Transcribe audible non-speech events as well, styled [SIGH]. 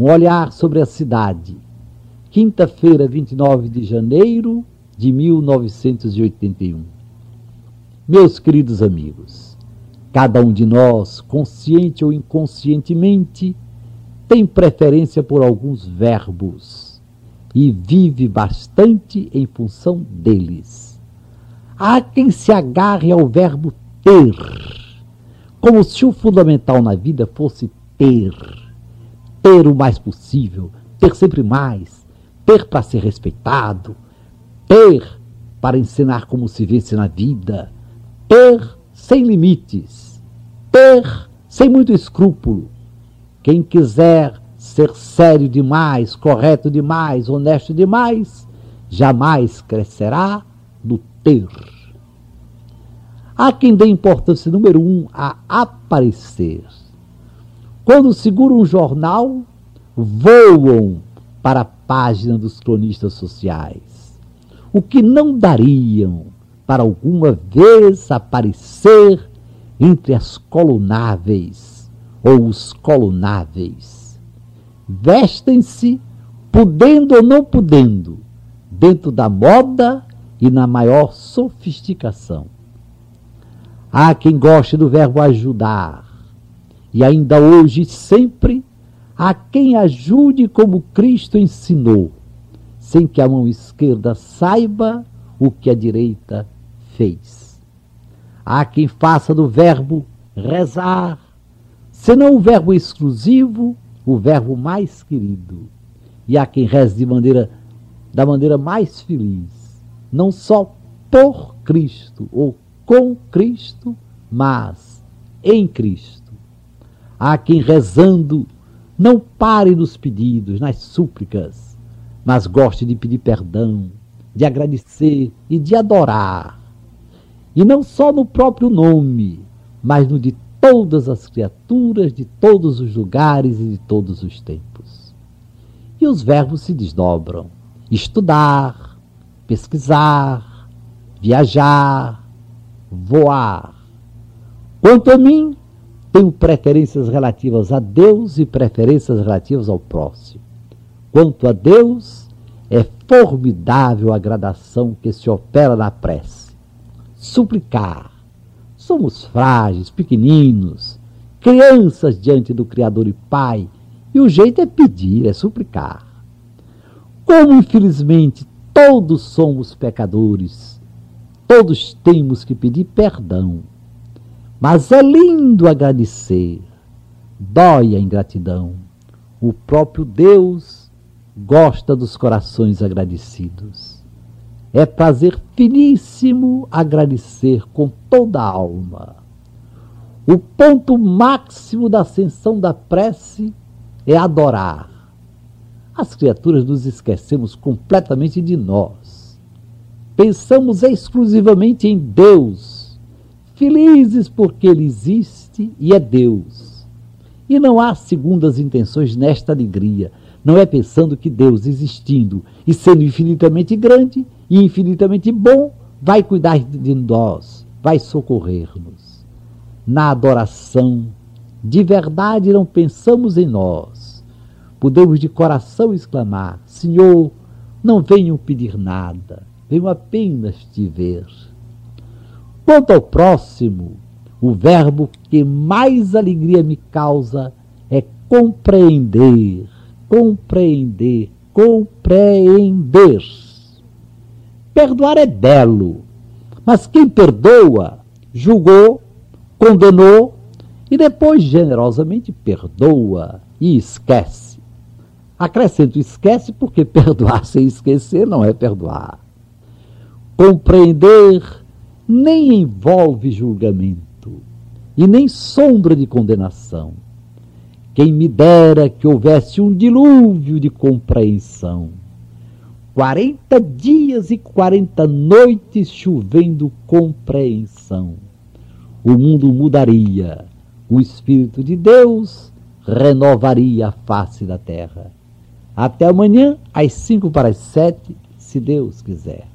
Um olhar sobre a cidade. Quinta-feira, 29 de janeiro de 1981. Meus queridos amigos, cada um de nós, consciente ou inconscientemente, tem preferência por alguns verbos e vive bastante em função deles. Há quem se agarre ao verbo ter, como se o fundamental na vida fosse ter. Ter o mais possível, ter sempre mais, ter para ser respeitado, ter para ensinar como se vence na vida, ter sem limites, ter sem muito escrúpulo. Quem quiser ser sério demais, correto demais, honesto demais, jamais crescerá no ter. Há quem dê importância número um a aparecer. Quando seguram um jornal, voam para a página dos cronistas sociais. O que não dariam para alguma vez aparecer entre as colunáveis ou os colunáveis. Vestem-se, podendo ou não podendo, dentro da moda e na maior sofisticação. Há quem goste do verbo ajudar, e ainda hoje sempre há quem ajude como Cristo ensinou, sem que a mão esquerda saiba o que a direita fez. Há quem faça do verbo rezar, senão o verbo exclusivo, o verbo mais querido. E há quem reze de maneira, da maneira mais feliz, não só por Cristo ou com Cristo, mas em Cristo. Há quem rezando não pare nos pedidos, nas súplicas, mas goste de pedir perdão, de agradecer e de adorar. E não só no próprio nome, mas no de todas as criaturas, de todos os lugares e de todos os tempos. E os verbos se desdobram: estudar, pesquisar, viajar, voar. Quanto a mim, tenho preferências relativas a Deus e preferências relativas ao próximo. Quanto a Deus, é formidável a gradação que se opera na prece. Suplicar. Somos frágeis, pequeninos, crianças diante do Criador e Pai, e o jeito é pedir, é suplicar. Como, infelizmente, todos somos pecadores, Todos temos que pedir perdão. Mas é lindo agradecer. Dói a ingratidão. O próprio Deus gosta dos corações agradecidos. É prazer finíssimo agradecer com toda a alma. O ponto máximo da ascensão da prece é adorar. As criaturas nos esquecemos completamente de nós Pensamos exclusivamente em Deus, felizes porque Ele existe e é Deus. E não há segundas intenções nesta alegria. Não é pensando que Deus, existindo e sendo infinitamente grande e infinitamente bom, vai cuidar de nós, vai socorrer-nos. Na adoração, de verdade não pensamos em nós. Podemos de coração exclamar: Senhor, não venham pedir nada venho apenas te ver. Quanto ao próximo, o verbo que mais alegria me causa é compreender, compreender, compreender. Perdoar é belo, mas quem perdoa, julgou, condenou e depois generosamente perdoa e esquece. Acrescento esquece porque [LAUGHS] perdoar sem esquecer não é perdoar. Compreender nem envolve julgamento e nem sombra de condenação. Quem me dera que houvesse um dilúvio de compreensão. Quarenta dias e quarenta noites chovendo compreensão. O mundo mudaria, o Espírito de Deus renovaria a face da terra. Até amanhã, às cinco para as sete, se Deus quiser.